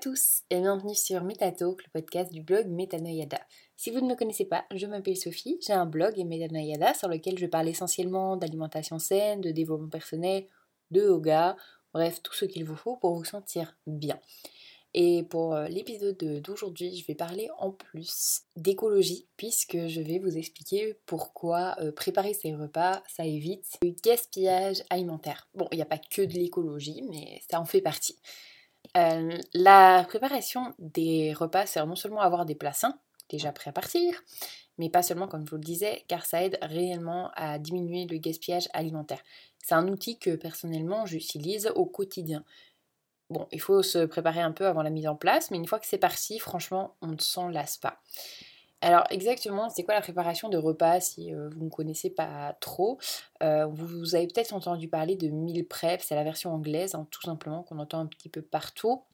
tous et bienvenue sur Metatalk, le podcast du blog Metanoyada. Si vous ne me connaissez pas, je m'appelle Sophie, j'ai un blog et Metanoyada sur lequel je parle essentiellement d'alimentation saine, de développement personnel, de yoga, bref, tout ce qu'il vous faut pour vous sentir bien. Et pour euh, l'épisode d'aujourd'hui, je vais parler en plus d'écologie, puisque je vais vous expliquer pourquoi euh, préparer ces repas, ça évite le gaspillage alimentaire. Bon, il n'y a pas que de l'écologie, mais ça en fait partie. Euh, la préparation des repas sert non seulement à avoir des plats sains, déjà prêts à partir, mais pas seulement comme je vous le disais, car ça aide réellement à diminuer le gaspillage alimentaire. C'est un outil que personnellement j'utilise au quotidien. Bon, il faut se préparer un peu avant la mise en place, mais une fois que c'est parti, franchement, on ne s'en lasse pas. Alors exactement, c'est quoi la préparation de repas si euh, vous ne connaissez pas trop? Euh, Vous avez peut-être entendu parler de meal prep, c'est la version anglaise, hein, tout simplement, qu'on entend un petit peu partout.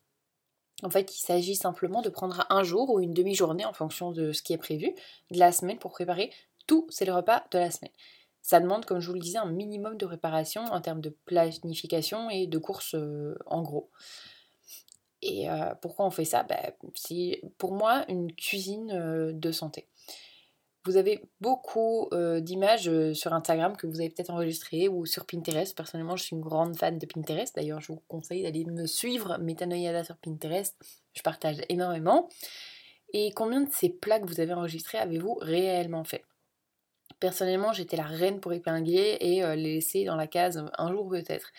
En fait, il s'agit simplement de prendre un jour ou une demi-journée en fonction de ce qui est prévu de la semaine pour préparer tous ces repas de la semaine. Ça demande, comme je vous le disais, un minimum de préparation en termes de planification et de courses euh, en gros. Et euh, pourquoi on fait ça? Ben, C'est pour moi une cuisine euh, de santé. Vous avez beaucoup d'images sur Instagram que vous avez peut-être enregistrées ou sur Pinterest. Personnellement, je suis une grande fan de Pinterest. D'ailleurs, je vous conseille d'aller me suivre, Metanoyada sur Pinterest. Je partage énormément. Et combien de ces plats que vous avez enregistrés avez-vous réellement fait? Personnellement, j'étais la reine pour épingler et euh, les laisser dans la case un jour peut-être.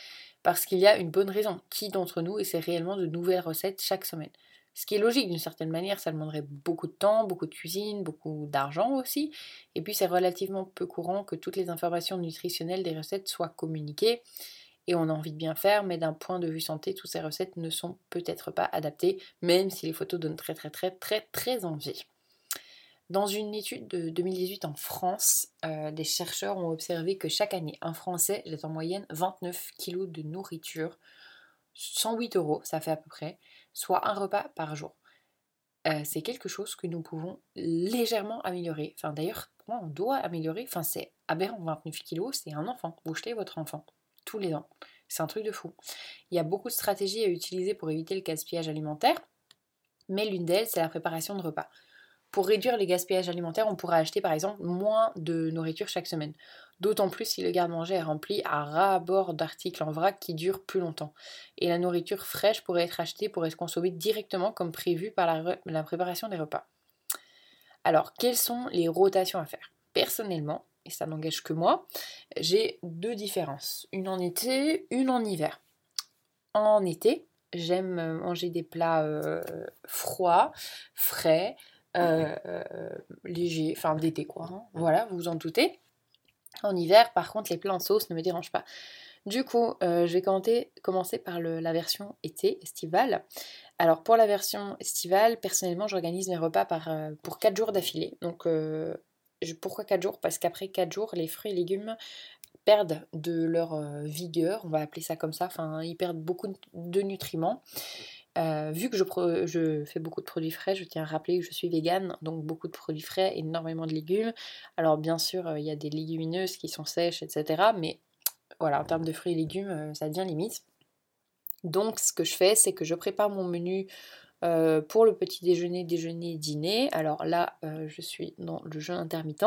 Parce qu'il y a une bonne raison. Qui d'entre nous essaie réellement de nouvelles recettes chaque semaine? Ce qui est logique d'une certaine manière, ça demanderait beaucoup de temps, beaucoup de cuisine, beaucoup d'argent aussi. Et puis c'est relativement peu courant que toutes les informations nutritionnelles des recettes soient communiquées. Et on a envie de bien faire, mais d'un point de vue santé, toutes ces recettes ne sont peut-être pas adaptées, même si les photos donnent très très très très très envie. Dans une étude de 2018 en France, euh, des chercheurs ont observé que chaque année, un Français jette en moyenne 29 kg de nourriture, 108 euros, ça fait à peu près, soit un repas par jour. Euh, c'est quelque chose que nous pouvons légèrement améliorer. Enfin, d'ailleurs, pour moi, on doit améliorer. Enfin, c'est aberrant, 29 kg, c'est un enfant. Vous jetez votre enfant tous les ans. C'est un truc de fou. Il y a beaucoup de stratégies à utiliser pour éviter le gaspillage alimentaire, mais l'une d'elles, c'est la préparation de repas. Pour réduire les gaspillages alimentaires, on pourrait acheter par exemple moins de nourriture chaque semaine. D'autant plus si le garde-manger est rempli à ras-bord d'articles en vrac qui durent plus longtemps. Et la nourriture fraîche pourrait être achetée pour être consommée directement comme prévu par la, préparation des repas. Alors, quelles sont les rotations à faire? Personnellement, et ça n'engage que moi, j'ai deux différences. Une en été, une en hiver. En été, j'aime manger des plats euh, froids, frais, léger, enfin d'été quoi. Hein. Voilà, vous vous en doutez. En hiver, par contre, les plats en sauce ne me dérangent pas. Du coup, euh, je vais commencer par la version été, estivale. Alors pour la version estivale, personnellement, j'organise mes repas par, pour 4 jours d'affilée. Donc pourquoi 4 jours? Parce qu'après 4 jours, les fruits et légumes perdent de leur vigueur, on va appeler ça comme ça, enfin ils perdent beaucoup de nutriments. Euh, vu que je, fais beaucoup de produits frais, je tiens à rappeler que je suis végane, donc beaucoup de produits frais, énormément de légumes. Alors bien sûr, euh, il y a des légumineuses qui sont sèches, etc. Mais voilà, en termes de fruits et légumes, euh, ça devient limite. Donc ce que je fais, c'est que je prépare mon menu pour le petit déjeuner, déjeuner, dîner. Alors là, je suis dans le jeûne intermittent.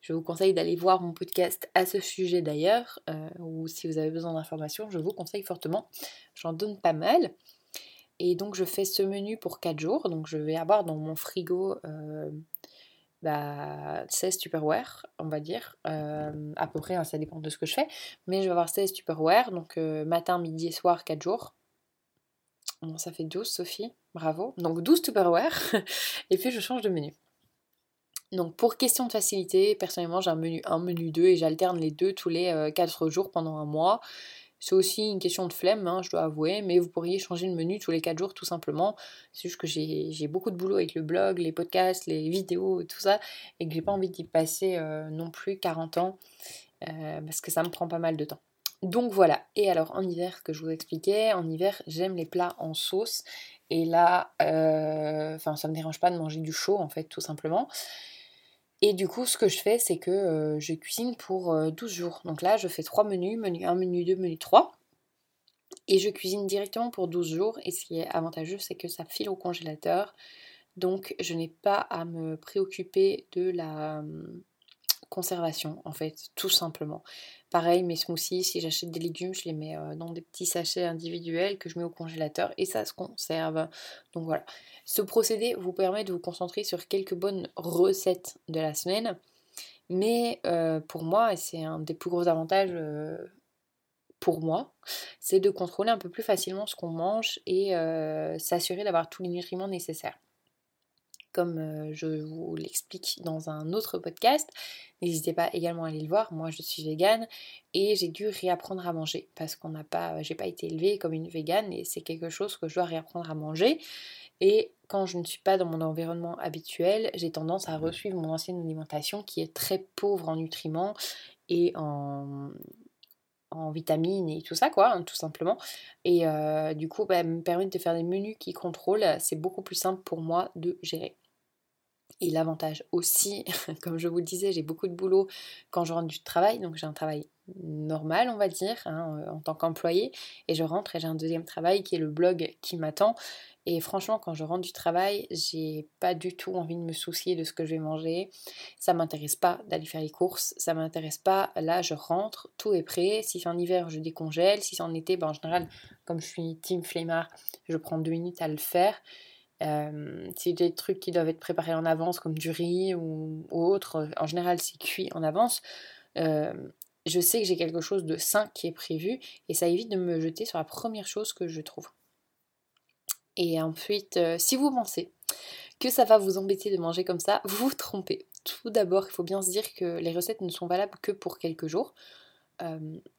Je vous conseille d'aller voir mon podcast à ce sujet d'ailleurs, ou si vous avez besoin d'informations, je vous conseille fortement. J'en donne pas mal. Et donc je fais ce menu pour 4 jours. Donc je vais avoir dans mon frigo euh, bah, 16 Tupperware, on va dire. Euh, à peu près, hein, ça dépend de ce que je fais. Mais je vais avoir 16 Tupperware. Donc euh, matin, midi et soir, 4 jours. Bon, ça fait 12, Sophie. Bravo. Donc 12 Tupperware. et puis je change de menu. Donc pour question de facilité, personnellement j'ai un menu 1, menu 2 et j'alterne les deux tous les 4 jours pendant un mois. C'est aussi une question de flemme, hein, je dois avouer, mais vous pourriez changer le menu tous les 4 jours tout simplement. C'est juste que j'ai beaucoup de boulot avec le blog, les podcasts, les vidéos et tout ça, et que j'ai pas envie d'y passer euh, non plus 40 ans, euh, parce que ça me prend pas mal de temps. Donc voilà, et alors en hiver, que je vous expliquais, en hiver j'aime les plats en sauce, et là, euh, enfin ça me dérange pas de manger du chaud en fait, tout simplement. Et du coup, ce que je fais, c'est que euh, je cuisine pour 12 euh, jours. Donc là, je fais 3 menus, menu 1, menu 2, menu 3. Et je cuisine directement pour 12 jours. Et ce qui est avantageux, c'est que ça file au congélateur. Donc je n'ai pas à me préoccuper de la hum, conservation en fait, tout simplement. Pareil, mes smoothies, si j'achète des légumes, je les mets euh, dans des petits sachets individuels que je mets au congélateur et ça se conserve. Donc voilà. Ce procédé vous permet de vous concentrer sur quelques bonnes recettes de la semaine. Mais euh, pour moi, et c'est un des plus gros avantages euh, pour moi, c'est de contrôler un peu plus facilement ce qu'on mange et s'assurer d'avoir tous les nutriments nécessaires comme euh, je vous l'explique dans un autre podcast. N'hésitez pas également à aller le voir. Moi, je suis végane et j'ai dû réapprendre à manger parce qu'on n'a pas, j'ai pas été élevée comme une végane et c'est quelque chose que je dois réapprendre à manger. Et quand je ne suis pas dans mon environnement habituel, j'ai tendance à resuivre mon ancienne alimentation qui est très pauvre en nutriments et en, vitamines et tout ça, quoi, hein, tout simplement. Et euh, du coup, bah, me permettre de faire des menus qui contrôlent, c'est beaucoup plus simple pour moi de gérer. Et l'avantage aussi, comme je vous le disais, j'ai beaucoup de boulot quand je rentre du travail, donc j'ai un travail normal, on va dire, hein, euh, en tant qu'employé, et je rentre et j'ai un deuxième travail qui est le blog qui m'attend. Et franchement, quand je rentre du travail, j'ai pas du tout envie de me soucier de ce que je vais manger. Ça m'intéresse pas d'aller faire les courses, ça m'intéresse pas. Là, je rentre, tout est prêt. Si c'est en hiver, je décongèle. Si c'est en été, ben, en général, comme je suis team flemmard, je prends deux minutes à le faire. Euh, c'est des trucs qui doivent être préparés en avance, comme du riz ou, autre. En général, c'est cuit en avance. Euh, je sais que j'ai quelque chose de sain qui est prévu et ça évite de me jeter sur la première chose que je trouve. Et ensuite, euh, si vous pensez que ça va vous embêter de manger comme ça, vous vous trompez. Tout d'abord, il faut bien se dire que les recettes ne sont valables que pour quelques jours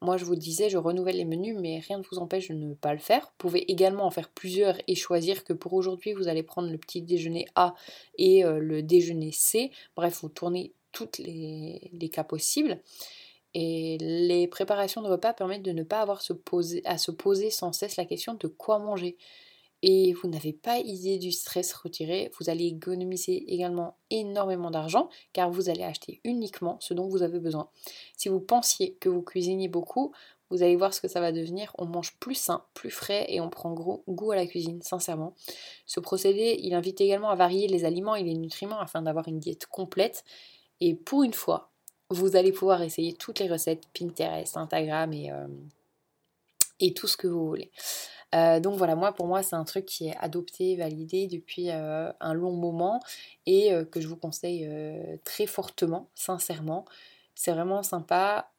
moi, je vous disais, je renouvelle les menus, mais rien ne vous empêche de ne pas le faire. Vous pouvez également en faire plusieurs et choisir que pour aujourd'hui, vous allez prendre le petit déjeuner A et le déjeuner C. Bref, vous tournez tous les, les, cas possibles. Et les préparations de repas permettent de ne pas avoir à se poser sans cesse la question de quoi manger et vous n'avez pas idée du stress retiré, vous allez économiser également énormément d'argent car vous allez acheter uniquement ce dont vous avez besoin. Si vous pensiez que vous cuisiniez beaucoup, vous allez voir ce que ça va devenir. On mange plus sain, plus frais et on prend gros goût à la cuisine, sincèrement. Ce procédé, il invite également à varier les aliments et les nutriments afin d'avoir une diète complète. Et pour une fois, vous allez pouvoir essayer toutes les recettes Pinterest, Instagram et, euh, et tout ce que vous voulez. Euh, donc voilà, moi pour moi c'est un truc qui est adopté, validé depuis euh, un long moment et euh, que je vous conseille très fortement, sincèrement. C'est vraiment sympa,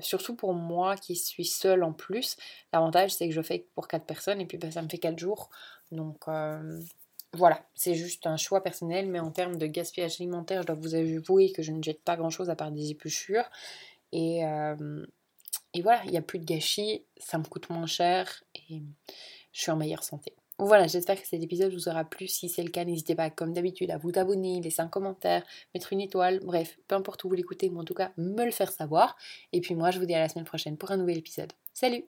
surtout pour moi qui suis seule en plus. L'avantage c'est que je fais pour 4 personnes et puis bah, ça me fait 4 jours. Donc voilà, c'est juste un choix personnel, mais en termes de gaspillage alimentaire, je dois vous avouer que je ne jette pas grand chose à part des épluchures. Et, et voilà, il n'y a plus de gâchis, ça me coûte moins cher et je suis en meilleure santé. Voilà, j'espère que cet épisode vous aura plu. Si c'est le cas, n'hésitez pas, comme d'habitude, à vous abonner, laisser un commentaire, mettre une étoile, bref, peu importe où vous l'écoutez, mais en tout cas, me le faire savoir. Et puis moi, je vous dis à la semaine prochaine pour un nouvel épisode. Salut